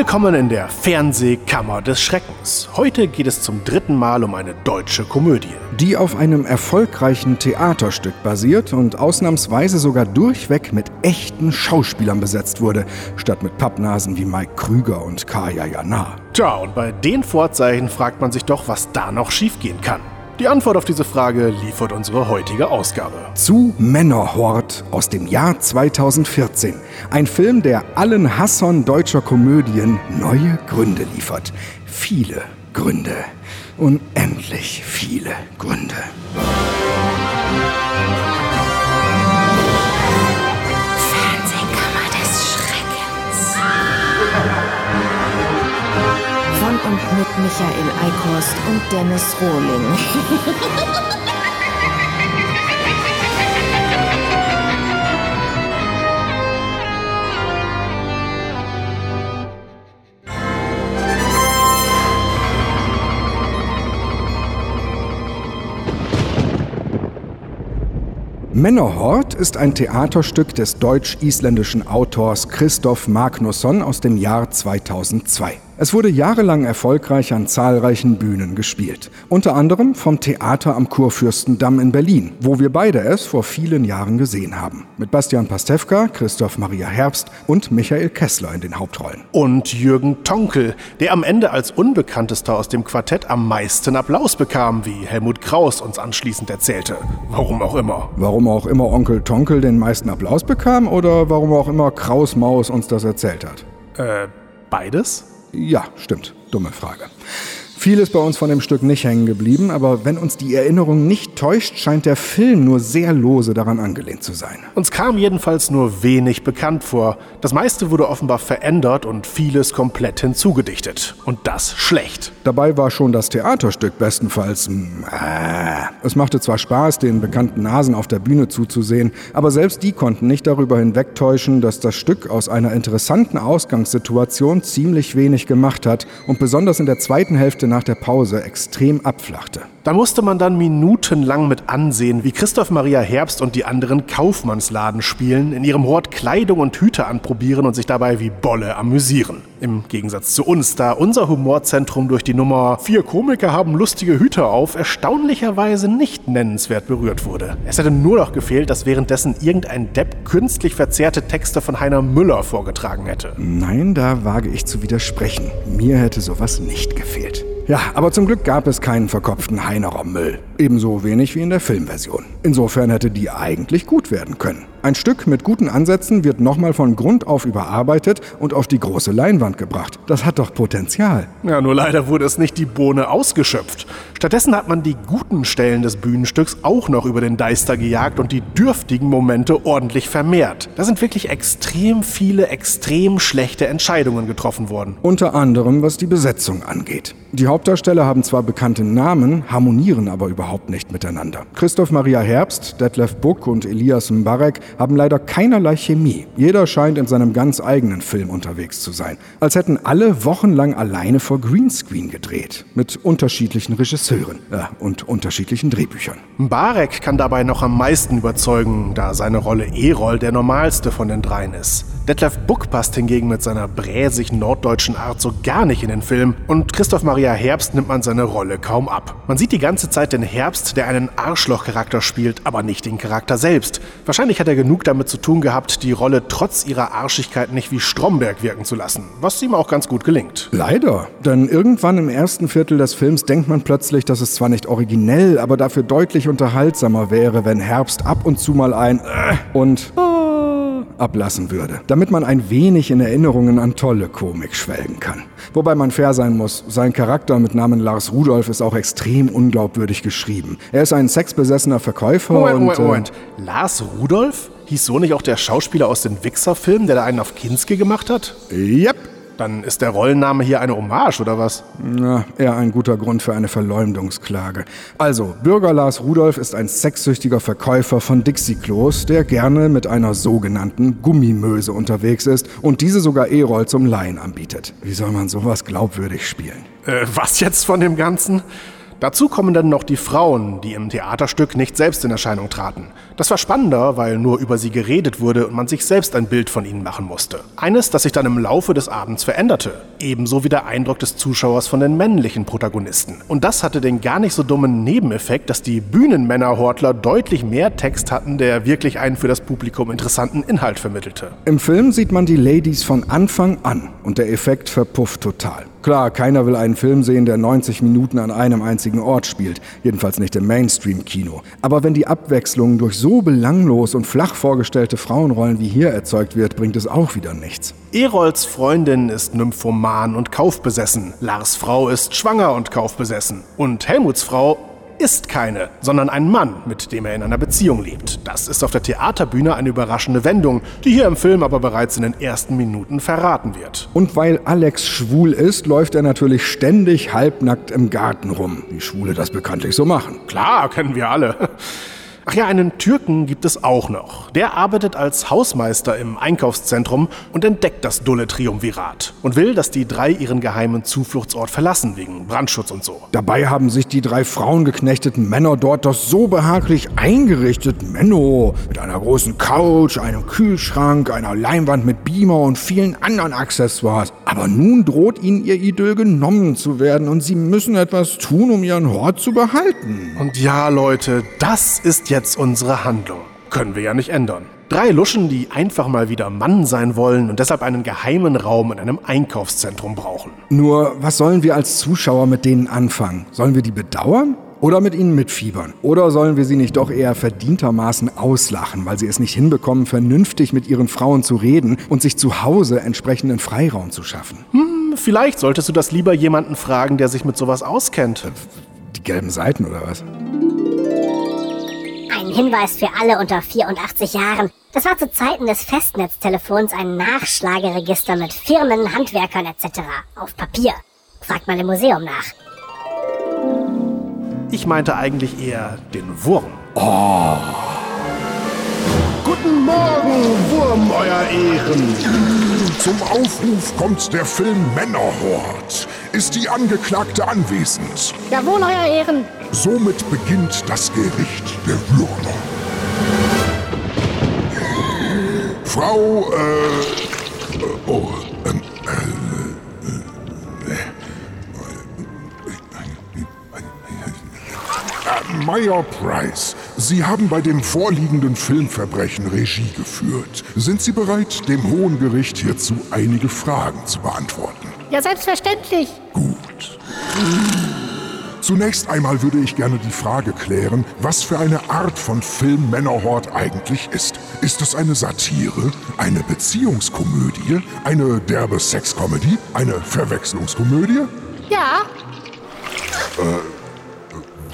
Willkommen in der Fernsehkammer des Schreckens. Heute geht es zum dritten Mal um eine deutsche Komödie. Die auf einem erfolgreichen Theaterstück basiert und ausnahmsweise sogar durchweg mit echten Schauspielern besetzt wurde, statt mit Pappnasen wie Mike Krüger und Kaya Jana. Tja, und bei den Vorzeichen fragt man sich doch, was da noch schiefgehen kann. Die Antwort auf diese Frage liefert unsere heutige Ausgabe. Zu Männerhort aus dem Jahr 2014. Ein Film, der allen Hassern deutscher Komödien neue Gründe liefert. Viele Gründe. Unendlich viele Gründe. Fernsehkammer und mit Michael Eickhorst und Dennis Rohling. Männerhort ist ein Theaterstück des deutsch-isländischen Autors Christoph Magnusson aus dem Jahr 2002. Es wurde jahrelang erfolgreich an zahlreichen Bühnen gespielt. Unter anderem vom Theater am Kurfürstendamm in Berlin, wo wir beide es vor vielen Jahren gesehen haben. Mit Bastian Pastewka, Christoph Maria Herbst und Michael Kessler in den Hauptrollen. Und Jürgen Tonkel, der am Ende als Unbekanntester aus dem Quartett am meisten Applaus bekam, wie Helmut Kraus uns anschließend erzählte. Warum auch immer. Warum auch immer Onkel Tonkel den meisten Applaus bekam oder warum auch immer Kraus Maus uns das erzählt hat? Äh, beides? Ja, stimmt. Dumme Frage. Viel ist bei uns von dem Stück nicht hängen geblieben, aber wenn uns die Erinnerung nicht täuscht, scheint der Film nur sehr lose daran angelehnt zu sein. Uns kam jedenfalls nur wenig bekannt vor. Das meiste wurde offenbar verändert und vieles komplett hinzugedichtet. Und das schlecht. Dabei war schon das Theaterstück bestenfalls. Äh, es machte zwar Spaß, den bekannten Nasen auf der Bühne zuzusehen, aber selbst die konnten nicht darüber hinwegtäuschen, dass das Stück aus einer interessanten Ausgangssituation ziemlich wenig gemacht hat und besonders in der zweiten Hälfte nach der Pause extrem abflachte. Da musste man dann minutenlang mit ansehen, wie Christoph Maria Herbst und die anderen Kaufmannsladen spielen, in ihrem Hort Kleidung und Hüte anprobieren und sich dabei wie Bolle amüsieren. Im Gegensatz zu uns, da unser Humorzentrum durch die Nummer Vier Komiker haben lustige Hüte auf erstaunlicherweise nicht nennenswert berührt wurde. Es hätte nur noch gefehlt, dass währenddessen irgendein Depp künstlich verzerrte Texte von Heiner Müller vorgetragen hätte. Nein, da wage ich zu widersprechen. Mir hätte sowas nicht gefehlt. Ja, aber zum Glück gab es keinen verkopften Heinerer Müll. Ebenso wenig wie in der Filmversion. Insofern hätte die eigentlich gut werden können. Ein Stück mit guten Ansätzen wird nochmal von Grund auf überarbeitet und auf die große Leinwand gebracht. Das hat doch Potenzial. Ja, nur leider wurde es nicht die Bohne ausgeschöpft. Stattdessen hat man die guten Stellen des Bühnenstücks auch noch über den Deister gejagt und die dürftigen Momente ordentlich vermehrt. Da sind wirklich extrem viele, extrem schlechte Entscheidungen getroffen worden. Unter anderem, was die Besetzung angeht. Die Hauptdarsteller haben zwar bekannte Namen, harmonieren aber überhaupt nicht miteinander. Christoph Maria Herbst, Detlef Buck und Elias Mbarek haben leider keinerlei Chemie. Jeder scheint in seinem ganz eigenen Film unterwegs zu sein. Als hätten alle wochenlang alleine vor Greenscreen gedreht. Mit unterschiedlichen Regisseuren äh, und unterschiedlichen Drehbüchern. Mbarek kann dabei noch am meisten überzeugen, da seine Rolle Erol der normalste von den dreien ist. Detlef Buck passt hingegen mit seiner bräsig norddeutschen Art so gar nicht in den Film und Christoph Maria Herbst nimmt man seine Rolle kaum ab. Man sieht die ganze Zeit den Herbst, der einen Arschlochcharakter spielt, aber nicht den Charakter selbst. Wahrscheinlich hat er genug damit zu tun gehabt, die Rolle trotz ihrer Arschigkeit nicht wie Stromberg wirken zu lassen, was ihm auch ganz gut gelingt. Leider, denn irgendwann im ersten Viertel des Films denkt man plötzlich, dass es zwar nicht originell, aber dafür deutlich unterhaltsamer wäre, wenn Herbst ab und zu mal ein äh und ablassen würde, damit man ein wenig in Erinnerungen an tolle Komik schwelgen kann. Wobei man fair sein muss, sein Charakter mit Namen Lars Rudolf ist auch extrem unglaubwürdig geschrieben. Er ist ein sexbesessener Verkäufer Moment, und... Moment, äh, Moment. Lars Rudolf? Hieß so nicht auch der Schauspieler aus den Wichser-Filmen, der da einen auf Kinski gemacht hat? Yep. Dann ist der Rollenname hier eine Hommage, oder was? Na, eher ein guter Grund für eine Verleumdungsklage. Also, Bürger Lars Rudolf ist ein sexsüchtiger Verkäufer von Dixie-Klos, der gerne mit einer sogenannten Gummimöse unterwegs ist und diese sogar E-Roll zum Laien anbietet. Wie soll man sowas glaubwürdig spielen? Äh, was jetzt von dem Ganzen? Dazu kommen dann noch die Frauen, die im Theaterstück nicht selbst in Erscheinung traten. Das war spannender, weil nur über sie geredet wurde und man sich selbst ein Bild von ihnen machen musste. Eines, das sich dann im Laufe des Abends veränderte. Ebenso wie der Eindruck des Zuschauers von den männlichen Protagonisten. Und das hatte den gar nicht so dummen Nebeneffekt, dass die Bühnenmännerhortler deutlich mehr Text hatten, der wirklich einen für das Publikum interessanten Inhalt vermittelte. Im Film sieht man die Ladies von Anfang an und der Effekt verpufft total. Klar, keiner will einen Film sehen, der 90 Minuten an einem einzigen Ort spielt. Jedenfalls nicht im Mainstream-Kino. Aber wenn die Abwechslung durch so belanglos und flach vorgestellte Frauenrollen wie hier erzeugt wird, bringt es auch wieder nichts. Erolds Freundin ist nymphoman und kaufbesessen. Lars Frau ist schwanger und kaufbesessen. Und Helmuts Frau ist keine, sondern ein Mann, mit dem er in einer Beziehung lebt. Das ist auf der Theaterbühne eine überraschende Wendung, die hier im Film aber bereits in den ersten Minuten verraten wird. Und weil Alex schwul ist, läuft er natürlich ständig halbnackt im Garten rum, wie Schwule das bekanntlich so machen. Klar, kennen wir alle. Ach ja, einen Türken gibt es auch noch. Der arbeitet als Hausmeister im Einkaufszentrum und entdeckt das dulle Triumvirat und will, dass die drei ihren geheimen Zufluchtsort verlassen wegen Brandschutz und so. Dabei haben sich die drei frauengeknechteten Männer dort doch so behaglich eingerichtet. Menno, mit einer großen Couch, einem Kühlschrank, einer Leinwand mit Beamer und vielen anderen Accessoires. Aber nun droht ihnen ihr Idyll genommen zu werden und sie müssen etwas tun, um ihren Hort zu behalten. Und ja, Leute, das ist jetzt unsere Handlung. Können wir ja nicht ändern. Drei Luschen, die einfach mal wieder Mann sein wollen und deshalb einen geheimen Raum in einem Einkaufszentrum brauchen. Nur, was sollen wir als Zuschauer mit denen anfangen? Sollen wir die bedauern? Oder mit ihnen mitfiebern? Oder sollen wir sie nicht doch eher verdientermaßen auslachen, weil sie es nicht hinbekommen, vernünftig mit ihren Frauen zu reden und sich zu Hause entsprechenden Freiraum zu schaffen? Hm, vielleicht solltest du das lieber jemanden fragen, der sich mit sowas auskennt. Die gelben Seiten oder was? Hinweis für alle unter 84 Jahren. Das war zu Zeiten des Festnetztelefons ein Nachschlageregister mit Firmen, Handwerkern etc. Auf Papier. Fragt mal im Museum nach. Ich meinte eigentlich eher den Wurm. Oh. Guten Morgen, Wurm, euer Ehren. Zum Aufruf kommt der Film Männerhort. Ist die Angeklagte anwesend? Jawohl, euer Ehren. Somit beginnt das Gericht der Würmer. Frau, äh, oh, ähm, äh, Meyer Price, Sie haben bei dem vorliegenden Filmverbrechen Regie geführt. Sind Sie bereit, dem Hohen Gericht hierzu einige Fragen zu beantworten? Ja, selbstverständlich. Gut. Zunächst einmal würde ich gerne die Frage klären, was für eine Art von Film Männerhort eigentlich ist. Ist es eine Satire, eine Beziehungskomödie, eine derbe Sexcomedy, eine Verwechslungskomödie? Ja.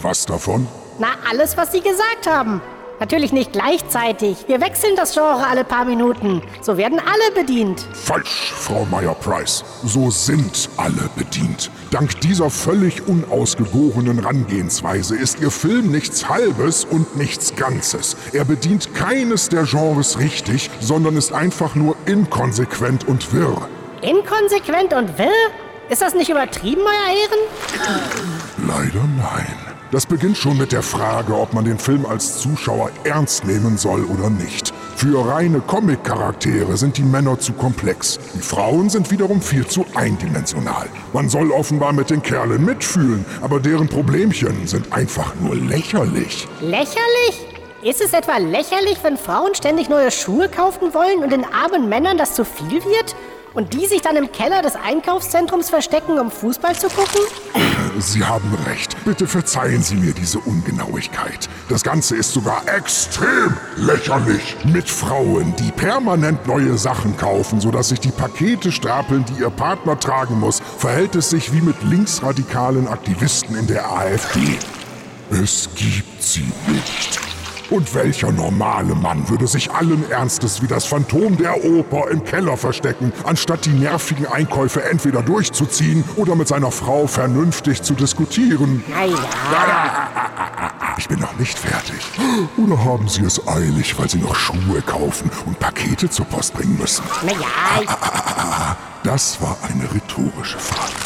Was davon? Na, alles, was Sie gesagt haben. Natürlich nicht gleichzeitig. Wir wechseln das Genre alle paar Minuten. So werden alle bedient. Falsch, Frau Meyer-Price. So sind alle bedient. Dank dieser völlig unausgegorenen Rangehensweise ist Ihr Film nichts Halbes und nichts Ganzes. Er bedient keines der Genres richtig, sondern ist einfach nur inkonsequent und wirr. Inkonsequent und wirr? Ist das nicht übertrieben, euer Ehren? Leider nein. Das beginnt schon mit der Frage, ob man den Film als Zuschauer ernst nehmen soll oder nicht. Für reine Comic-Charaktere sind die Männer zu komplex. Die Frauen sind wiederum viel zu eindimensional. Man soll offenbar mit den Kerlen mitfühlen, aber deren Problemchen sind einfach nur lächerlich. Lächerlich? Ist es etwa lächerlich, wenn Frauen ständig neue Schuhe kaufen wollen und den armen Männern das zu viel wird? Und die sich dann im Keller des Einkaufszentrums verstecken, um Fußball zu gucken? Sie haben recht. Bitte verzeihen Sie mir diese Ungenauigkeit. Das Ganze ist sogar extrem lächerlich. Mit Frauen, die permanent neue Sachen kaufen, sodass sich die Pakete stapeln, die ihr Partner tragen muss, verhält es sich wie mit linksradikalen Aktivisten in der AfD. Es gibt sie nicht. Und welcher normale Mann würde sich allen Ernstes wie das Phantom der Oper im Keller verstecken, anstatt die nervigen Einkäufe entweder durchzuziehen oder mit seiner Frau vernünftig zu diskutieren? Naja. Ich bin noch nicht fertig. Oder haben Sie es eilig, weil Sie noch Schuhe kaufen und Pakete zur Post bringen müssen? Naja, ich, Das war eine rhetorische Frage.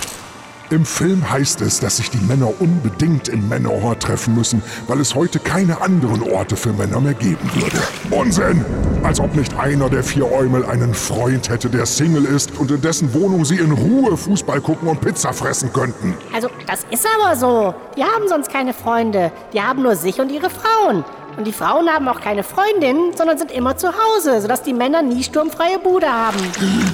Im Film heißt es, dass sich die Männer unbedingt im Männerhort treffen müssen, weil es heute keine anderen Orte für Männer mehr geben würde. Unsinn! Als ob nicht einer der vier Eumel einen Freund hätte, der Single ist und in dessen Wohnung sie in Ruhe Fußball gucken und Pizza fressen könnten. Also, das ist aber so. Die haben sonst keine Freunde. Die haben nur sich und ihre Frauen. Und die Frauen haben auch keine Freundin, sondern sind immer zu Hause, sodass die Männer nie sturmfreie Bude haben.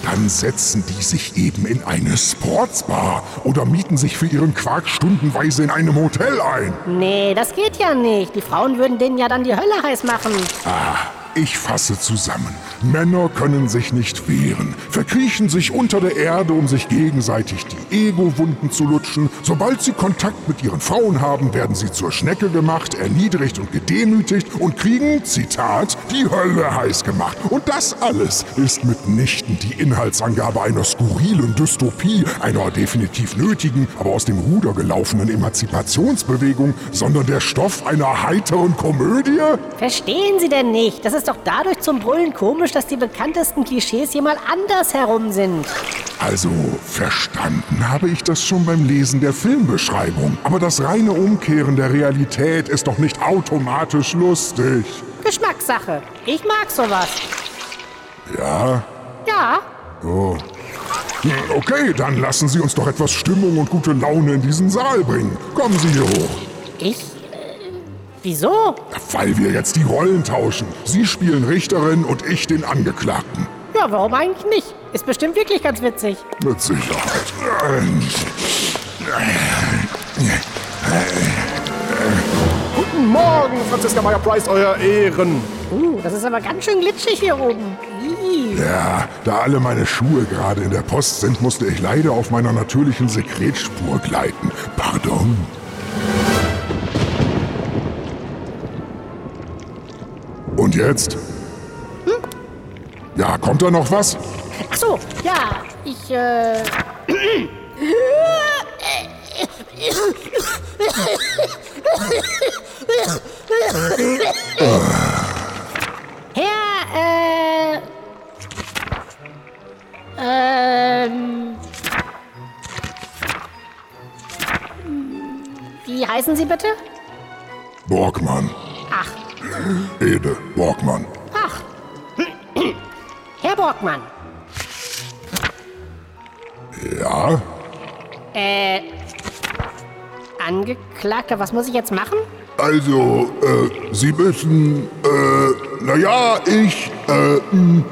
Dann setzen die sich eben in eine Sportsbar oder mieten sich für ihren Quark stundenweise in einem Hotel ein. Nee, das geht ja nicht. Die Frauen würden denen ja dann die Hölle heiß machen. Ah, ich fasse zusammen. Männer können sich nicht wehren, verkriechen sich unter der Erde, um sich gegenseitig die Ego-Wunden zu lutschen. Sobald sie Kontakt mit ihren Frauen haben, werden sie zur Schnecke gemacht, erniedrigt und gedemütigt und kriegen, Zitat, die Hölle heiß gemacht. Und das alles ist mitnichten die Inhaltsangabe einer skurrilen Dystopie, einer definitiv nötigen, aber aus dem Ruder gelaufenen Emanzipationsbewegung, sondern der Stoff einer heiteren Komödie? Verstehen Sie denn nicht? Das ist doch dadurch zum Brüllen komisch, dass die bekanntesten Klischees hier mal anders herum sind. Also, verstanden habe ich das schon beim Lesen der Filmbeschreibung. Aber das reine Umkehren der Realität ist doch nicht automatisch lustig. Geschmackssache. Ich mag sowas. Ja? Ja, Oh. Hm, Okay, dann lassen Sie uns doch etwas Stimmung und gute Laune in diesen Saal bringen. Kommen Sie hier hoch. ich. Wieso? Weil wir jetzt die Rollen tauschen. Sie spielen Richterin und ich den Angeklagten. Ja, warum eigentlich nicht? Ist bestimmt wirklich ganz witzig. Mit Sicherheit. Guten Morgen, Franziska Meyer-Price, euer Ehren. Uh, das ist aber ganz schön glitschig hier oben. Ja, da alle meine Schuhe gerade in der Post sind, musste ich leider auf meiner natürlichen Sekretspur gleiten. Pardon. Und jetzt? Ja, kommt da noch was? Ach so, ja, ich, äh. Herr, äh. Ähm. Wie heißen Sie bitte? Borgmann. Ede Borgmann. ach. Herr Borgmann. Ja? Äh. Angeklagter, was muss ich jetzt machen? Also, äh, Sie müssen, äh, naja, ich, äh, hm,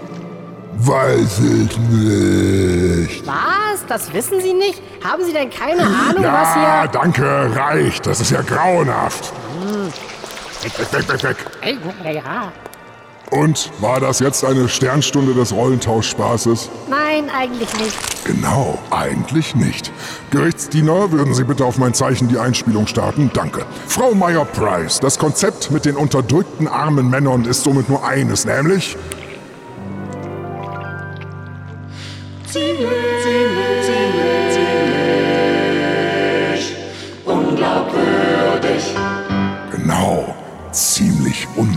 weiß es nicht. Was? Das wissen Sie nicht? Haben Sie denn keine Ahnung, was Ja, hier. danke, reicht. Das ist ja grauenhaft. Weg, weg, weg, weg, weg. Ey, ja. Und war das jetzt eine Sternstunde des Rollentauschspaßes? Nein, eigentlich nicht. Genau, eigentlich nicht. Gerichtsdiener, würden Sie bitte auf mein Zeichen die Einspielung starten? Danke. Frau Meyer-Price, das Konzept mit den unterdrückten armen Männern ist somit nur eines, nämlich Genau,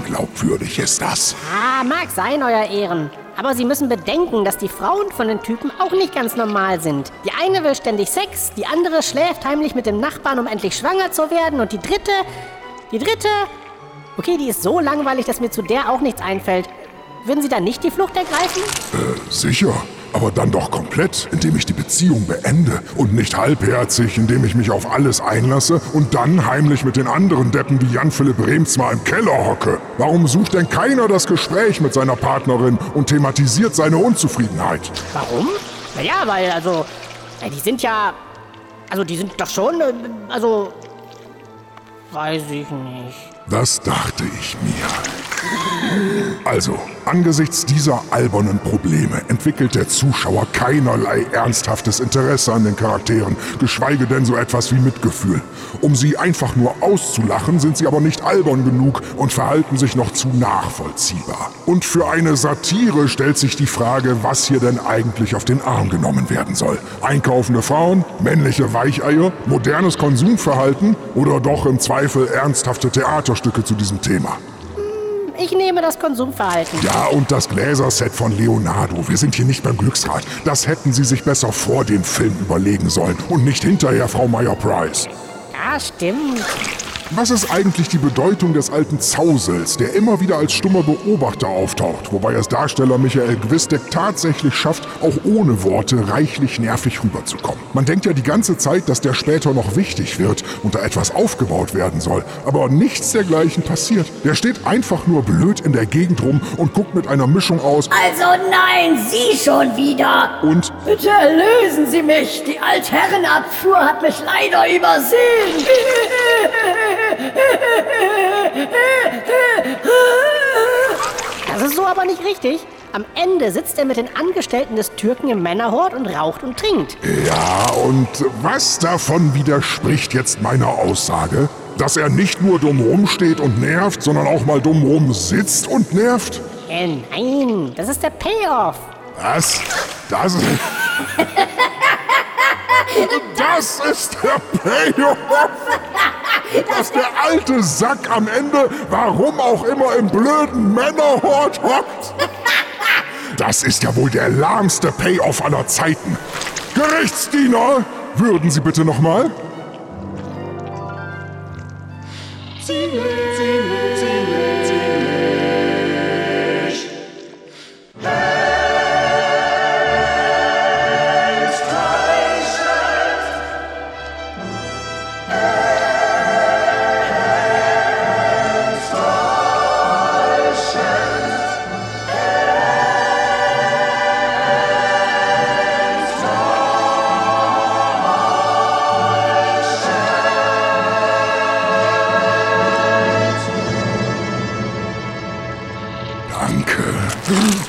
unglaubwürdig ist das. Ah, mag sein, euer Ehren. Aber Sie müssen bedenken, dass die Frauen von den Typen auch nicht ganz normal sind. Die eine will ständig Sex, die andere schläft heimlich mit dem Nachbarn, um endlich schwanger zu werden. Und die dritte. Die dritte. Okay, die ist so langweilig, dass mir zu der auch nichts einfällt. Würden Sie da nicht die Flucht ergreifen? Sicher, aber dann doch komplett, indem ich die Beziehung beende und nicht halbherzig, indem ich mich auf alles einlasse und dann heimlich mit den anderen Deppen wie Jan-Philipp Remsmar im Keller hocke. Warum sucht denn keiner das Gespräch mit seiner Partnerin und thematisiert seine Unzufriedenheit? Warum? Naja, weil, also. Die sind ja. Also, die sind doch schon. äh, Also. Weiß ich nicht. Das dachte ich mir. Also, angesichts dieser albernen Probleme entwickelt der Zuschauer keinerlei ernsthaftes Interesse an den Charakteren, geschweige denn so etwas wie Mitgefühl. Um sie einfach nur auszulachen, sind sie aber nicht albern genug und verhalten sich noch zu nachvollziehbar. Und für eine Satire stellt sich die Frage, was hier denn eigentlich auf den Arm genommen werden soll. Einkaufende Frauen, männliche Weicheier, modernes Konsumverhalten oder doch im Zweifel ernsthafte Theaterstücke zu diesem Thema. Ich nehme das Konsumverhalten. Ja, und das Gläserset von Leonardo. Wir sind hier nicht beim Glücksrad. Das hätten Sie sich besser vor dem Film überlegen sollen und nicht hinterher, Frau Meyer-Price. Ja, stimmt. Was ist eigentlich die Bedeutung des alten Zausels, der immer wieder als stummer Beobachter auftaucht, wobei es Darsteller Michael Gwistek tatsächlich schafft, auch ohne Worte reichlich nervig rüberzukommen? Man denkt ja die ganze Zeit, dass der später noch wichtig wird und da etwas aufgebaut werden soll, aber nichts dergleichen passiert. Der steht einfach nur blöd in der Gegend rum und guckt mit einer Mischung aus Also nein, Sie schon wieder! und Bitte erlösen Sie mich! Die Altherrenabfuhr hat mich leider übersehen! Das ist so aber nicht richtig. Am Ende sitzt er mit den Angestellten des Türken im Männerhort und raucht und trinkt. Ja, und was davon widerspricht jetzt meiner Aussage? Dass er nicht nur dumm rumsteht und nervt, sondern auch mal dumm rum sitzt und nervt? Äh, nein, das ist der Payoff. Was? Das ist... Das ist der Payoff! Dass der alte Sack am Ende, warum auch immer, im blöden Männerhort hockt! Das ist ja wohl der lahmste Payoff aller Zeiten. Gerichtsdiener, würden Sie bitte nochmal? Danke.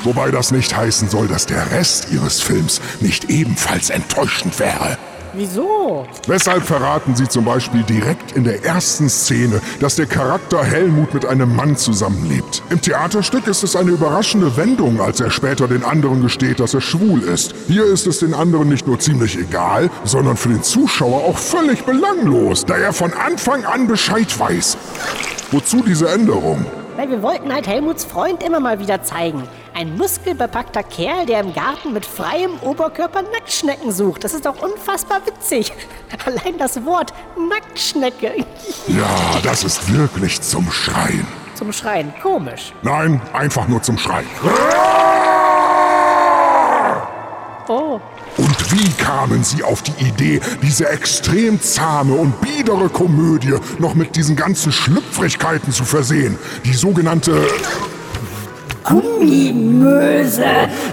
Wobei das nicht heißen soll, dass der Rest Ihres Films nicht ebenfalls enttäuschend wäre. Wieso? Weshalb verraten Sie zum Beispiel direkt in der ersten Szene, dass der Charakter Helmut mit einem Mann zusammenlebt? Im Theaterstück ist es eine überraschende Wendung, als er später den anderen gesteht, dass er schwul ist. Hier ist es den anderen nicht nur ziemlich egal, sondern für den Zuschauer auch völlig belanglos, da er von Anfang an Bescheid weiß. Wozu diese Änderung? Weil wir wollten halt Helmuts Freund immer mal wieder zeigen. Ein muskelbepackter Kerl, der im Garten mit freiem Oberkörper Nacktschnecken sucht. Das ist doch unfassbar witzig. Allein das Wort Nacktschnecke. Ja, das ist wirklich zum Schreien. Zum Schreien. Komisch. Nein, einfach nur zum Schreien. Oh. Und wie kamen Sie auf die Idee, diese extrem zahme und biedere Komödie noch mit diesen ganzen Schlüpfrigkeiten zu versehen? Die sogenannte Gummimöse!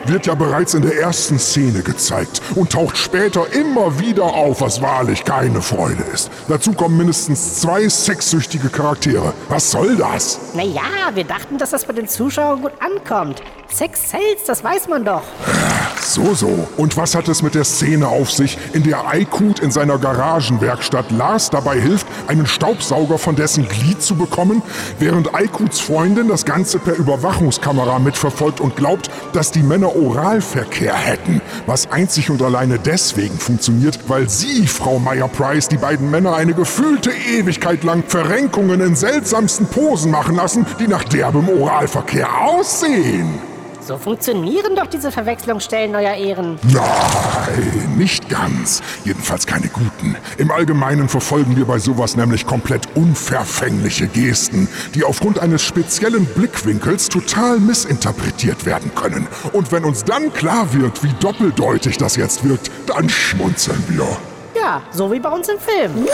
wird ja bereits in der ersten Szene gezeigt und taucht später immer wieder auf, was wahrlich keine Freude ist. Dazu kommen mindestens zwei sexsüchtige Charaktere. Was soll das? Naja, wir dachten, dass das bei den Zuschauern gut ankommt. Sex sells, das weiß man doch. So, so. Und was hat es mit der Szene auf sich, in der Aykut in seiner Garagenwerkstatt Lars dabei hilft, einen Staubsauger von dessen Glied zu bekommen, während Aykuts Freundin das Ganze per Überwachungskamera mitverfolgt und glaubt, dass die Männer Oralverkehr hätten, was einzig und alleine deswegen funktioniert, weil sie, Frau Meyer-Price, die beiden Männer eine gefühlte Ewigkeit lang Verrenkungen in seltsamsten Posen machen lassen, die nach derbem Oralverkehr aussehen. So funktionieren doch diese Verwechslungsstellen, euer Ehren. Nein, nicht ganz. Jedenfalls keine guten. Im Allgemeinen verfolgen wir bei sowas nämlich komplett unverfängliche Gesten, die aufgrund eines speziellen Blickwinkels total missinterpretiert werden können. Und wenn uns dann klar wird, wie doppeldeutig das jetzt wirkt, dann schmunzeln wir. Ja, so wie bei uns im Film.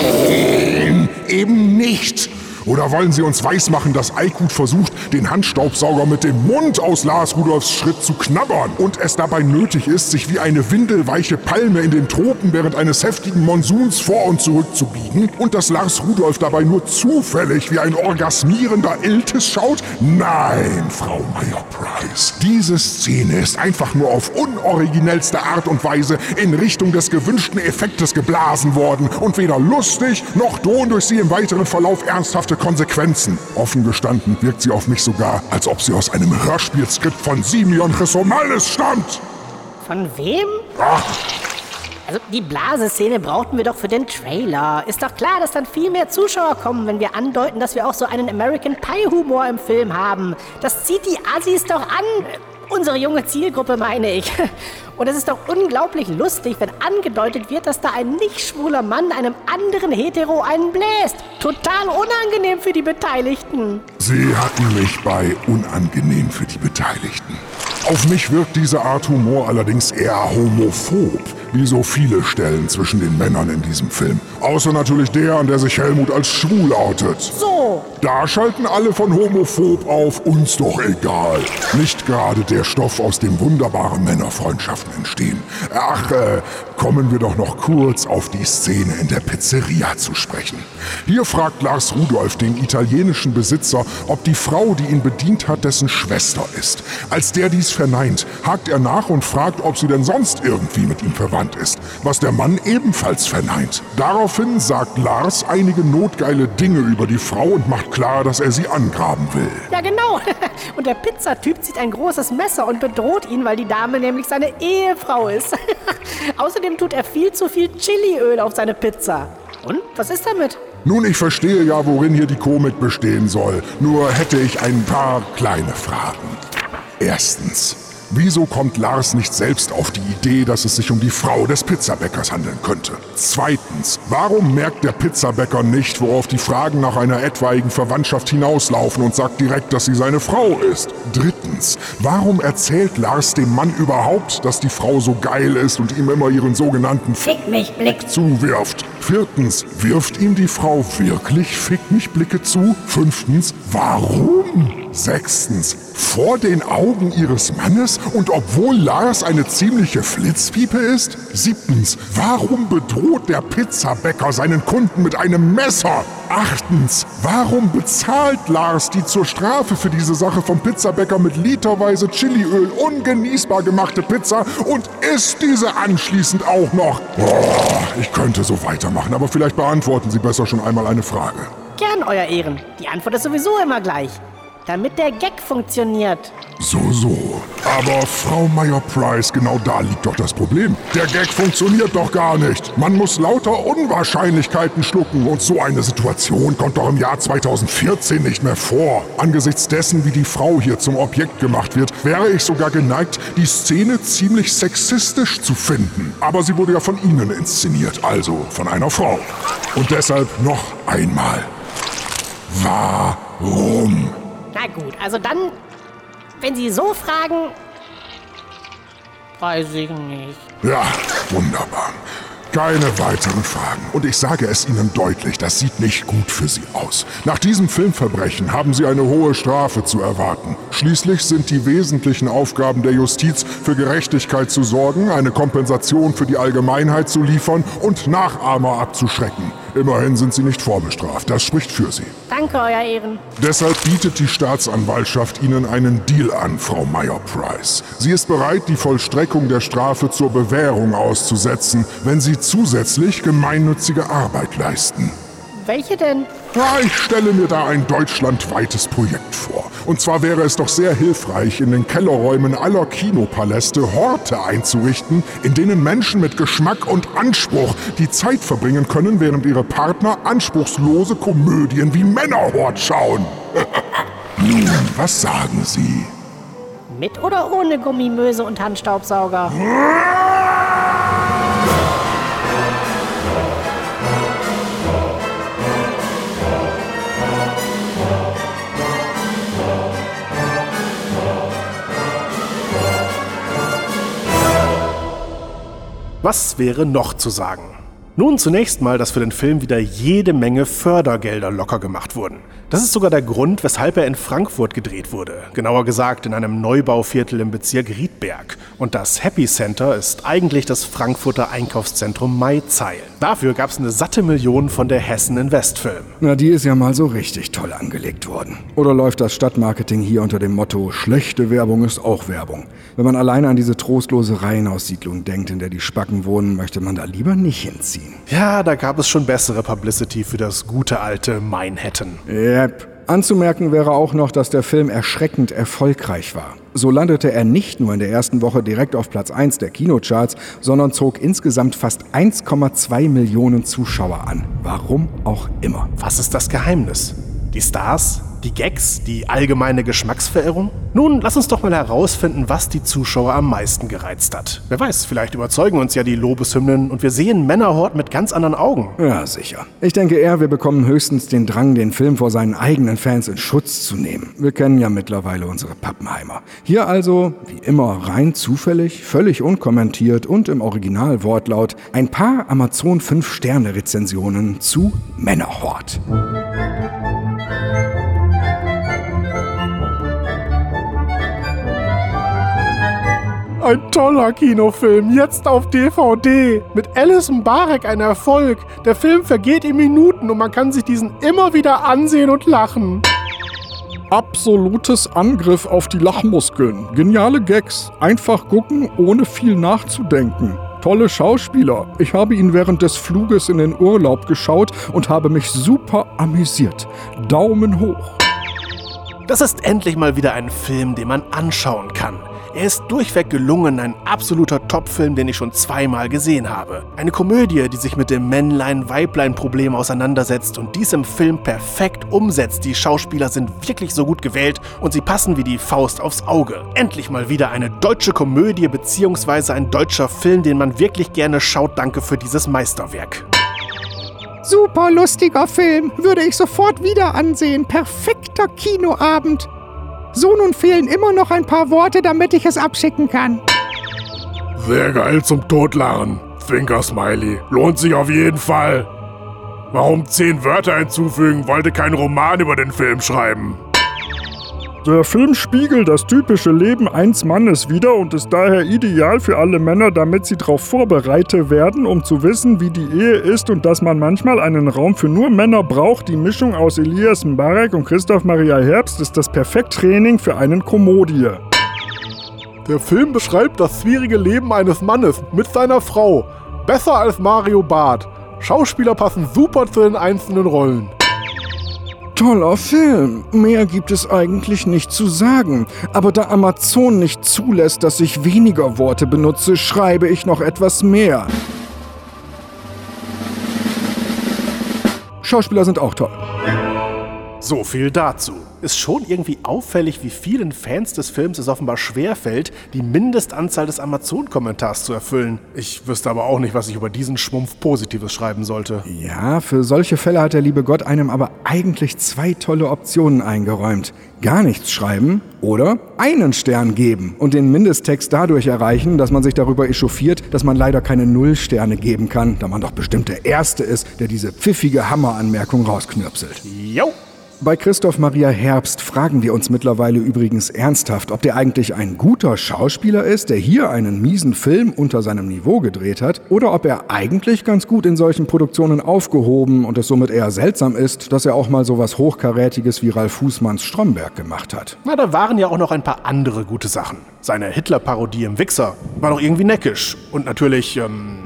Nein, eben nicht. Oder wollen Sie uns weismachen, dass Aykut versucht, den Handstaubsauger mit dem Mund aus Lars Rudolfs Schritt zu knabbern und es dabei nötig ist, sich wie eine windelweiche Palme in den Tropen während eines heftigen Monsuns vor und zurück zu biegen und dass Lars Rudolf dabei nur zufällig wie ein orgasmierender Iltis schaut? Nein, Frau Meyer-Price. Diese Szene ist einfach nur auf unoriginellste Art und Weise in Richtung des gewünschten Effektes geblasen worden und weder lustig noch drohen durch sie im weiteren Verlauf ernsthafte Konsequenzen. Offen gestanden wirkt sie auf mich sogar, als ob sie aus einem Hörspielskript von Simeon Chrysomalis stammt. Von wem? Ach, Also die Blaseszene brauchten wir doch für den Trailer. Ist doch klar, dass dann viel mehr Zuschauer kommen, wenn wir andeuten, dass wir auch so einen American Pie Humor im Film haben. Das zieht die Assis doch an. Unsere junge Zielgruppe meine ich. Und es ist doch unglaublich lustig, wenn angedeutet wird, dass da ein nicht schwuler Mann einem anderen Hetero einen bläst. Total unangenehm für die Beteiligten. Sie hatten mich bei unangenehm für die Beteiligten. Auf mich wirkt diese Art Humor allerdings eher homophob, wie so viele Stellen zwischen den Männern in diesem Film. Außer natürlich der, an der sich Helmut als schwul outet. So. Da schalten alle von homophob auf, uns doch egal. Nicht gerade der Stoff, aus dem wunderbare Männerfreundschaften entstehen. Ach, äh, kommen wir doch noch kurz auf die Szene in der Pizzeria zu sprechen. Hier fragt Lars Rudolph den italienischen Besitzer, ob die Frau, die ihn bedient hat, dessen Schwester ist. Als der dies verneint, hakt er nach und fragt, ob sie denn sonst irgendwie mit ihm verwandt ist, was der Mann ebenfalls verneint. Daraufhin sagt Lars einige notgeile Dinge über die Frau und macht klar, dass er sie angraben will. Ja, genau. Und der Pizzatyp zieht ein großes Messer und bedroht ihn, weil die Dame nämlich seine Ehefrau ist. Außerdem tut er viel zu viel Chiliöl auf seine Pizza. Und was ist damit? Nun, ich verstehe ja, worin hier die Komik bestehen soll. Nur hätte ich ein paar kleine Fragen. Erstens. Wieso kommt Lars nicht selbst auf die Idee, dass es sich um die Frau des Pizzabäckers handeln könnte? Zweitens, warum merkt der Pizzabäcker nicht, worauf die Fragen nach einer etwaigen Verwandtschaft hinauslaufen und sagt direkt, dass sie seine Frau ist? Drittens, warum erzählt Lars dem Mann überhaupt, dass die Frau so geil ist und ihm immer ihren sogenannten Fick mich, Blick. zuwirft? Viertens, wirft ihm die Frau wirklich Fick mich Blicke zu? Fünftens, warum? Sechstens, vor den Augen ihres Mannes und obwohl Lars eine ziemliche Flitzpiepe ist? Siebtens, warum bedroht der Pizzabäcker seinen Kunden mit einem Messer? Achtens, warum bezahlt Lars die zur Strafe für diese Sache vom Pizzabäcker mit literweise Chiliöl ungenießbar gemachte Pizza und isst diese anschließend auch noch? Boah, ich könnte so weitermachen, aber vielleicht beantworten Sie besser schon einmal eine Frage. Gern, Euer Ehren. Die Antwort ist sowieso immer gleich. Damit der Gag funktioniert. So, so. Aber Frau Meyer-Price, genau da liegt doch das Problem. Der Gag funktioniert doch gar nicht. Man muss lauter Unwahrscheinlichkeiten schlucken und so eine Situation kommt doch im Jahr 2014 nicht mehr vor. Angesichts dessen, wie die Frau hier zum Objekt gemacht wird, wäre ich sogar geneigt, die Szene ziemlich sexistisch zu finden. Aber sie wurde ja von Ihnen inszeniert, also von einer Frau. Und deshalb noch einmal. Warum? Na gut, also dann, wenn Sie so fragen, weiß ich nicht. Ja, wunderbar. Keine weiteren Fragen. Und ich sage es Ihnen deutlich, das sieht nicht gut für Sie aus. Nach diesem Filmverbrechen haben Sie eine hohe Strafe zu erwarten. Schließlich sind die wesentlichen Aufgaben der Justiz für Gerechtigkeit zu sorgen, eine Kompensation für die Allgemeinheit zu liefern und Nachahmer abzuschrecken. Immerhin sind Sie nicht vorbestraft. Das spricht für Sie. Danke, Euer Ehren. Deshalb bietet die Staatsanwaltschaft Ihnen einen Deal an, Frau Meyer-Price. Sie ist bereit, die Vollstreckung der Strafe zur Bewährung auszusetzen, wenn Sie zusätzlich gemeinnützige Arbeit leisten. Welche denn? Ja, ich stelle mir da ein deutschlandweites Projekt vor. Und zwar wäre es doch sehr hilfreich, in den Kellerräumen aller Kinopaläste Horte einzurichten, in denen Menschen mit Geschmack und Anspruch die Zeit verbringen können, während ihre Partner anspruchslose Komödien wie Männerhort schauen. Nun, was sagen Sie? Mit oder ohne Gummimöse und Handstaubsauger? Was wäre noch zu sagen? Nun zunächst mal, dass für den Film wieder jede Menge Fördergelder locker gemacht wurden. Das ist sogar der Grund, weshalb er in Frankfurt gedreht wurde. Genauer gesagt in einem Neubauviertel im Bezirk Riedberg. Und das Happy Center ist eigentlich das Frankfurter Einkaufszentrum Maizeil. Dafür gab es eine satte Million von der Hessen Investfilm. Na, die ist ja mal so richtig toll angelegt worden. Oder läuft das Stadtmarketing hier unter dem Motto, schlechte Werbung ist auch Werbung? Wenn man alleine an diese trostlose Reihenhaussiedlung denkt, in der die Spacken wohnen, möchte man da lieber nicht hinziehen. Ja, da gab es schon bessere Publicity für das gute alte Manhattan. Yep. Anzumerken wäre auch noch, dass der Film erschreckend erfolgreich war. So landete er nicht nur in der ersten Woche direkt auf Platz 1 der Kinocharts, sondern zog insgesamt fast 1,2 Millionen Zuschauer an. Warum auch immer. Was ist das Geheimnis? Die Stars? Die Gags? Die allgemeine Geschmacksverirrung? Nun, lass uns doch mal herausfinden, was die Zuschauer am meisten gereizt hat. Wer weiß, vielleicht überzeugen uns ja die Lobeshymnen und wir sehen Männerhort mit ganz anderen Augen. Ja, sicher. Ich denke eher, wir bekommen höchstens den Drang, den Film vor seinen eigenen Fans in Schutz zu nehmen. Wir kennen ja mittlerweile unsere Pappenheimer. Hier also, wie immer, rein zufällig, völlig unkommentiert und im Originalwortlaut ein paar Amazon 5-Sterne-Rezensionen zu Männerhort. Ein toller Kinofilm, jetzt auf DVD. Mit Alice Mbarek ein Erfolg. Der Film vergeht in Minuten und man kann sich diesen immer wieder ansehen und lachen. Absolutes Angriff auf die Lachmuskeln. Geniale Gags. Einfach gucken, ohne viel nachzudenken. Tolle Schauspieler. Ich habe ihn während des Fluges in den Urlaub geschaut und habe mich super amüsiert. Daumen hoch. Das ist endlich mal wieder ein Film, den man anschauen kann. Er ist durchweg gelungen, ein absoluter Topfilm, den ich schon zweimal gesehen habe. Eine Komödie, die sich mit dem Männlein-Weiblein-Problem auseinandersetzt und dies im Film perfekt umsetzt. Die Schauspieler sind wirklich so gut gewählt und sie passen wie die Faust aufs Auge. Endlich mal wieder eine deutsche Komödie bzw. ein deutscher Film, den man wirklich gerne schaut. Danke für dieses Meisterwerk. Super lustiger Film, würde ich sofort wieder ansehen. Perfekter Kinoabend. So, nun fehlen immer noch ein paar Worte, damit ich es abschicken kann. Sehr geil zum Totlachen. Zwinker Smiley. Lohnt sich auf jeden Fall. Warum zehn Wörter hinzufügen? Wollte keinen Roman über den Film schreiben. Der Film spiegelt das typische Leben eines Mannes wider und ist daher ideal für alle Männer, damit sie darauf vorbereitet werden, um zu wissen, wie die Ehe ist und dass man manchmal einen Raum für nur Männer braucht. Die Mischung aus Elias Mbarek und Christoph Maria Herbst ist das Perfekttraining für einen Komödie. Der Film beschreibt das schwierige Leben eines Mannes mit seiner Frau. Besser als Mario Barth. Schauspieler passen super zu den einzelnen Rollen. Toller Film. Mehr gibt es eigentlich nicht zu sagen. Aber da Amazon nicht zulässt, dass ich weniger Worte benutze, schreibe ich noch etwas mehr. Schauspieler sind auch toll. So viel dazu. Ist schon irgendwie auffällig, wie vielen Fans des Films es offenbar schwerfällt, die Mindestanzahl des Amazon-Kommentars zu erfüllen. Ich wüsste aber auch nicht, was ich über diesen Schmumpf Positives schreiben sollte. Ja, für solche Fälle hat der liebe Gott einem aber eigentlich zwei tolle Optionen eingeräumt. Gar nichts schreiben oder einen Stern geben und den Mindesttext dadurch erreichen, dass man sich darüber echauffiert, dass man leider keine Nullsterne geben kann, da man doch bestimmt der Erste ist, der diese pfiffige Hammeranmerkung rausknirpselt. Jo! Bei Christoph Maria Herbst fragen wir uns mittlerweile übrigens ernsthaft, ob der eigentlich ein guter Schauspieler ist, der hier einen miesen Film unter seinem Niveau gedreht hat, oder ob er eigentlich ganz gut in solchen Produktionen aufgehoben und es somit eher seltsam ist, dass er auch mal sowas Hochkarätiges wie Ralf Fußmanns Stromberg gemacht hat. Na, da waren ja auch noch ein paar andere gute Sachen. Seine Hitler-Parodie im Wichser war doch irgendwie neckisch. Und natürlich, ähm,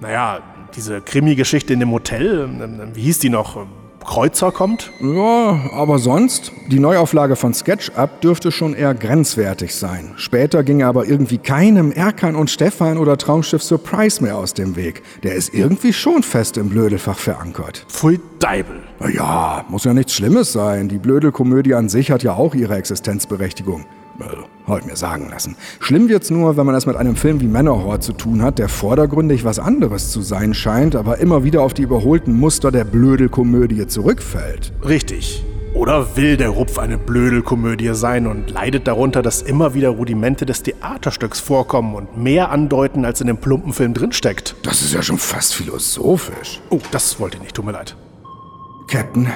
naja, diese Krimi-Geschichte in dem Hotel, ähm, wie hieß die noch? Kreuzer kommt? Ja, aber sonst, die Neuauflage von SketchUp dürfte schon eher grenzwertig sein. Später ging aber irgendwie keinem Erkan und Stefan oder Traumschiff Surprise mehr aus dem Weg. Der ist irgendwie schon fest im Blödelfach verankert. Pfui Deibel. Na Ja, muss ja nichts Schlimmes sein. Die Blödelkomödie an sich hat ja auch ihre Existenzberechtigung. Also, hab ich mir sagen lassen. Schlimm wird's nur, wenn man es mit einem Film wie Männerhort zu tun hat, der vordergründig was anderes zu sein scheint, aber immer wieder auf die überholten Muster der Blödelkomödie zurückfällt. Richtig. Oder will der Rupf eine Blödelkomödie sein und leidet darunter, dass immer wieder Rudimente des Theaterstücks vorkommen und mehr andeuten, als in dem plumpen Film drinsteckt? Das ist ja schon fast philosophisch. Oh, das wollte ich nicht, tut mir leid. Captain,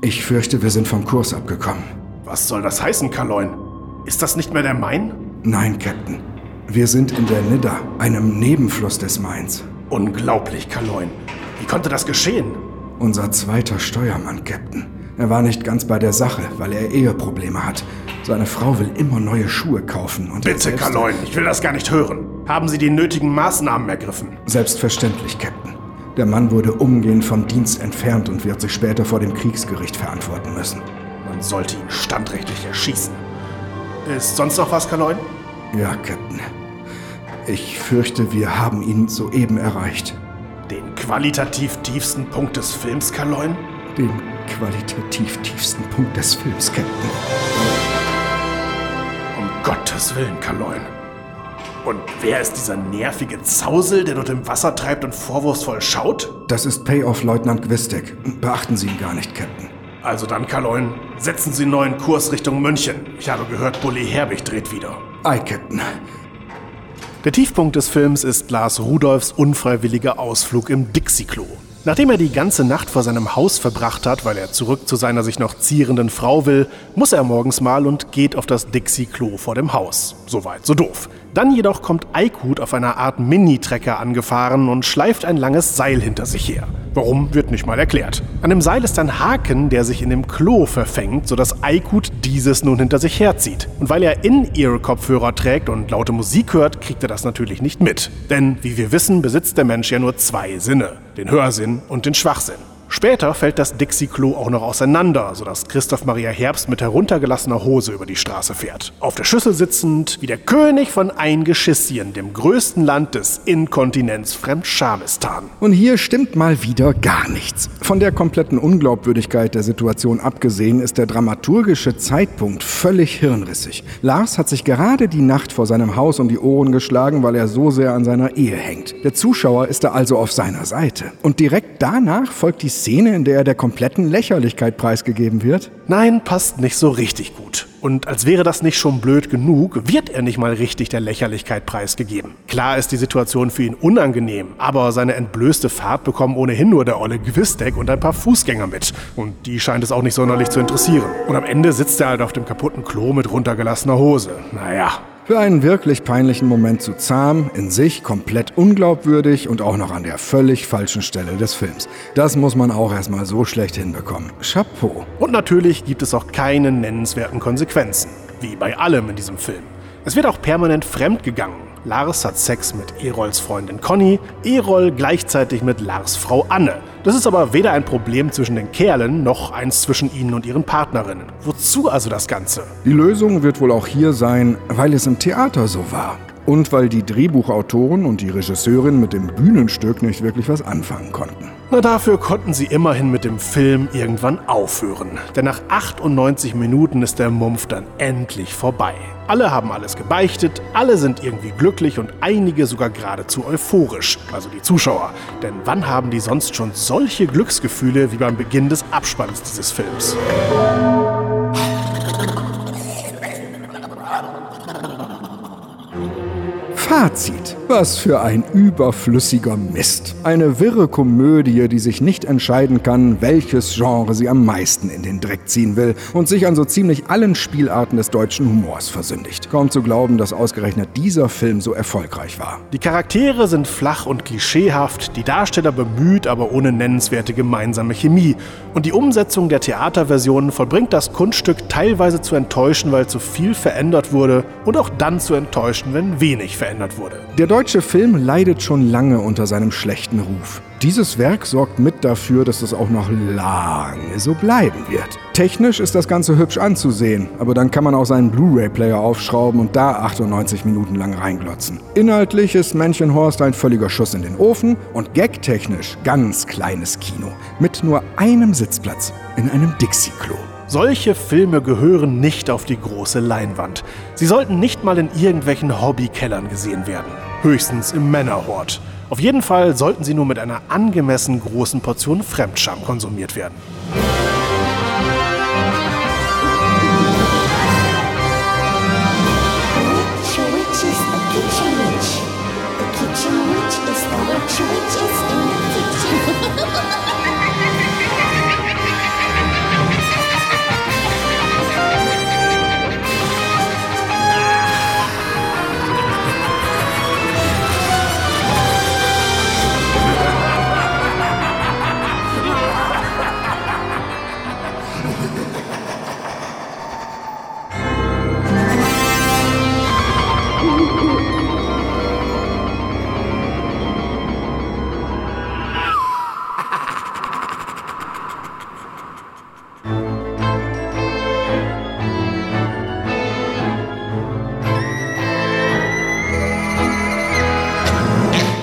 ich fürchte, wir sind vom Kurs abgekommen. Was soll das heißen, Kaloin? Ist das nicht mehr der Main? Nein, Captain. Wir sind in der Nidda, einem Nebenfluss des Mains. Unglaublich, Kaloin. Wie konnte das geschehen? Unser zweiter Steuermann, Captain. Er war nicht ganz bei der Sache, weil er Eheprobleme hat. Seine Frau will immer neue Schuhe kaufen und Bitte, Kaloin, ich will das gar nicht hören. Haben Sie die nötigen Maßnahmen ergriffen? Selbstverständlich, Captain. Der Mann wurde umgehend vom Dienst entfernt und wird sich später vor dem Kriegsgericht verantworten müssen. Man sollte ihn standrechtlich erschießen. Ist sonst noch was, Kaloin? Ja, Captain. Ich fürchte, wir haben ihn soeben erreicht. Den qualitativ tiefsten Punkt des Films, Kaloin? Den qualitativ tiefsten Punkt des Films, Captain. Um Gottes Willen, Kaloin. Und wer ist dieser nervige Zausel, der dort im Wasser treibt und vorwurfsvoll schaut? Das ist Payoff-Leutnant Gwistek. Beachten Sie ihn gar nicht, Captain. Also dann, Kaloin, setzen Sie neuen Kurs Richtung München. Ich habe gehört, Bully Herbig dreht wieder. Ei, Captain. Der Tiefpunkt des Films ist Lars Rudolfs unfreiwilliger Ausflug im Dixie-Klo. Nachdem er die ganze Nacht vor seinem Haus verbracht hat, weil er zurück zu seiner sich noch zierenden Frau will, muss er morgens mal und geht auf das Dixie-Klo vor dem Haus. Soweit, so doof. Dann jedoch kommt Aykut auf einer Art Mini-Trecker angefahren und schleift ein langes Seil hinter sich her. Warum, wird nicht mal erklärt. An dem Seil ist ein Haken, der sich in dem Klo verfängt, sodass Aykut dieses nun hinter sich herzieht. Und weil er In-Ear-Kopfhörer trägt und laute Musik hört, kriegt er das natürlich nicht mit. Denn, wie wir wissen, besitzt der Mensch ja nur zwei Sinne. Den Hörsinn und den Schwachsinn. Später fällt das Dixie-Klo auch noch auseinander, sodass Christoph Maria Herbst mit heruntergelassener Hose über die Straße fährt. Auf der Schüssel sitzend, wie der König von Eingeschissien, dem größten Land des Inkontinenz Fremdschamistan. Und hier stimmt mal wieder gar nichts. Von der kompletten Unglaubwürdigkeit der Situation abgesehen ist der dramaturgische Zeitpunkt völlig hirnrissig. Lars hat sich gerade die Nacht vor seinem Haus um die Ohren geschlagen, weil er so sehr an seiner Ehe hängt. Der Zuschauer ist da also auf seiner Seite. Und direkt danach folgt die Szene, in der er der kompletten Lächerlichkeit preisgegeben wird? Nein, passt nicht so richtig gut. Und als wäre das nicht schon blöd genug, wird er nicht mal richtig der Lächerlichkeit preisgegeben. Klar ist die Situation für ihn unangenehm, aber seine entblößte Fahrt bekommen ohnehin nur der olle Gwistek und ein paar Fußgänger mit. Und die scheint es auch nicht sonderlich zu interessieren. Und am Ende sitzt er halt auf dem kaputten Klo mit runtergelassener Hose. Naja, für einen wirklich peinlichen Moment zu zahm, in sich komplett unglaubwürdig und auch noch an der völlig falschen Stelle des Films. Das muss man auch erstmal so schlecht hinbekommen. Chapeau. Und natürlich gibt es auch keine nennenswerten Konsequenzen. Wie bei allem in diesem Film. Es wird auch permanent fremdgegangen. Lars hat Sex mit Erols Freundin Conny, Erol gleichzeitig mit Lars Frau Anne. Das ist aber weder ein Problem zwischen den Kerlen noch eins zwischen ihnen und ihren Partnerinnen. Wozu also das Ganze? Die Lösung wird wohl auch hier sein, weil es im Theater so war. Und weil die Drehbuchautoren und die Regisseurin mit dem Bühnenstück nicht wirklich was anfangen konnten. Na, dafür konnten sie immerhin mit dem Film irgendwann aufhören. Denn nach 98 Minuten ist der Mumpf dann endlich vorbei. Alle haben alles gebeichtet, alle sind irgendwie glücklich und einige sogar geradezu euphorisch, also die Zuschauer. Denn wann haben die sonst schon solche Glücksgefühle wie beim Beginn des Abspanns dieses Films? Fazit. Was für ein überflüssiger Mist. Eine wirre Komödie, die sich nicht entscheiden kann, welches Genre sie am meisten in den Dreck ziehen will und sich an so ziemlich allen Spielarten des deutschen Humors versündigt. Kaum zu glauben, dass ausgerechnet dieser Film so erfolgreich war. Die Charaktere sind flach und klischeehaft, die Darsteller bemüht, aber ohne nennenswerte gemeinsame Chemie. Und die Umsetzung der Theaterversion vollbringt das Kunststück teilweise zu enttäuschen, weil zu viel verändert wurde und auch dann zu enttäuschen, wenn wenig verändert wurde. Der deutsche Film leidet schon lange unter seinem schlechten Ruf. Dieses Werk sorgt mit dafür, dass es auch noch lange so bleiben wird. Technisch ist das Ganze hübsch anzusehen, aber dann kann man auch seinen Blu-ray-Player aufschrauben und da 98 Minuten lang reinglotzen. Inhaltlich ist Männchenhorst ein völliger Schuss in den Ofen und gagtechnisch ganz kleines Kino mit nur einem Sitzplatz in einem Dixie-Klo. Solche Filme gehören nicht auf die große Leinwand. Sie sollten nicht mal in irgendwelchen Hobbykellern gesehen werden. Höchstens im Männerhort. Auf jeden Fall sollten sie nur mit einer angemessen großen Portion Fremdscham konsumiert werden.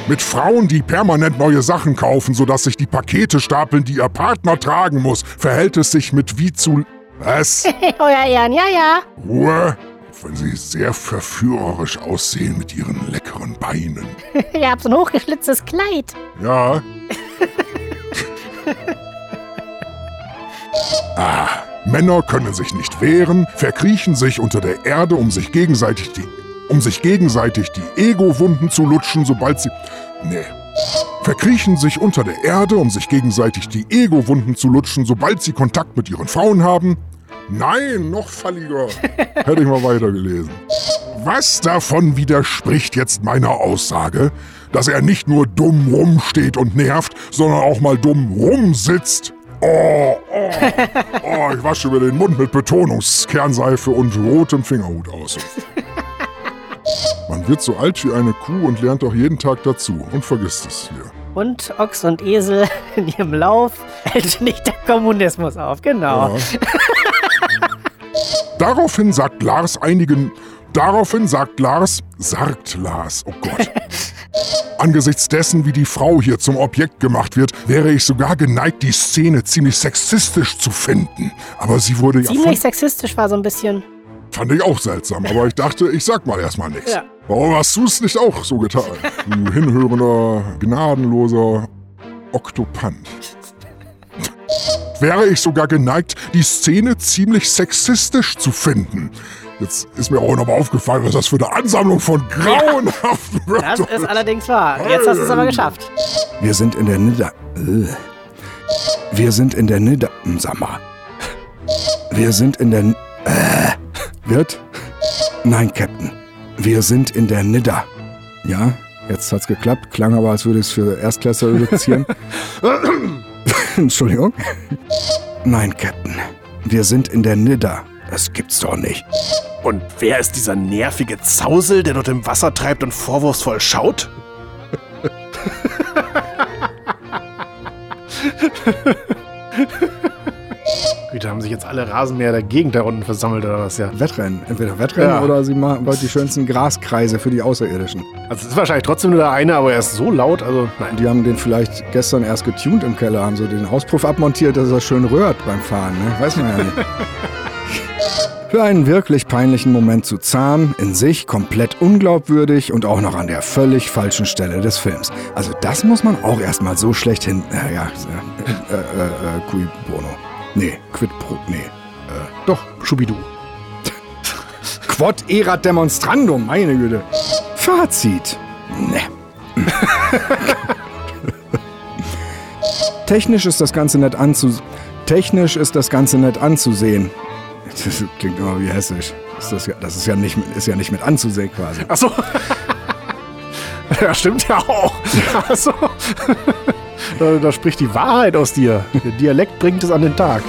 Mit Frauen, die permanent neue Sachen kaufen, sodass sich die Pakete stapeln, die ihr Partner tragen muss, verhält es sich mit wie zu... Was? Euer Ehren, ja, ja. Ruhe? Auch wenn sie sehr verführerisch aussehen mit ihren leckeren Beinen. Ihr habt so ein hochgeschlitztes Kleid. Ja. ah, Männer können sich nicht wehren, verkriechen sich unter der Erde, um sich gegenseitig die, um sich gegenseitig die Ego-Wunden zu lutschen, sobald sie. Nee. Verkriechen sich unter der Erde, um sich gegenseitig die Ego-Wunden zu lutschen, sobald sie Kontakt mit ihren Frauen haben. Nein, noch falliger. Hätte ich mal weitergelesen. Was davon widerspricht jetzt meiner Aussage, dass er nicht nur dumm rumsteht und nervt, sondern auch mal dumm rumsitzt? Oh, oh, oh, ich wasche mir den Mund mit Betonungskерnseife und rotem Fingerhut aus. Man wird so alt wie eine Kuh und lernt auch jeden Tag dazu und vergisst es hier. Und Ochs und Esel in ihrem Lauf hält nicht der Kommunismus auf, genau. Ja. Daraufhin sagt Lars einigen. Daraufhin sagt Lars, sagt Lars, oh Gott. Angesichts dessen, wie die Frau hier zum Objekt gemacht wird, wäre ich sogar geneigt, die Szene ziemlich sexistisch zu finden. Aber sie wurde ja. Ziemlich sexistisch war so ein bisschen. Fand ich auch seltsam, aber ich dachte, ich sag mal erstmal nichts. Ja. Warum hast du es nicht auch so getan? Du hinhörender, gnadenloser Oktopant. Wäre ich sogar geneigt, die Szene ziemlich sexistisch zu finden. Jetzt ist mir auch nochmal aufgefallen, was das für eine Ansammlung von grauenhaften Das ist allerdings wahr. Jetzt hast du es aber geschafft. Wir sind in der Nidda. Äh. Wir sind in der Nidda. Hm, Sag mal. Wir sind in der. Äh. Wird? Nein, Captain. Wir sind in der Nidda. Ja, jetzt hat's geklappt. Klang aber, als würde es für Erstklässler reduzieren. Entschuldigung. Nein, Captain. Wir sind in der Nidda. Das gibt's doch nicht. Und wer ist dieser nervige Zausel, der dort im Wasser treibt und vorwurfsvoll schaut? Güte, haben sich jetzt alle Rasenmäher der Gegend da unten versammelt oder was, ja? Wettrennen. Entweder Wettrennen Ja. oder sie machen bald die schönsten Graskreise für die Außerirdischen. Also es ist wahrscheinlich trotzdem nur der eine, aber er ist so laut, also nein. Die haben den vielleicht gestern erst getuned im Keller, haben so den Auspuff abmontiert, dass er schön rührt beim Fahren. Ne? Weiß man ja nicht. Für einen wirklich peinlichen Moment zu zahm, in sich komplett unglaubwürdig und auch noch an der völlig falschen Stelle des Films. Also das muss man auch erstmal so schlecht hin... Äh, ja, äh, äh, äh, äh, cui bono. Nee, quid pro... Nee. Doch, Schubidu. Quod erat demonstrandum, meine Güte. Fazit. Ne. Technisch ist das Ganze nett anzu... Technisch ist das Ganze nett anzusehen. Das klingt immer wie hessisch. Ist das, ja, das ist ja nicht, mit- ist ja nicht mit anzusehen quasi. Achso. ja, stimmt ja auch. Also, da, da spricht die Wahrheit aus dir. Der Dialekt bringt es an den Tag.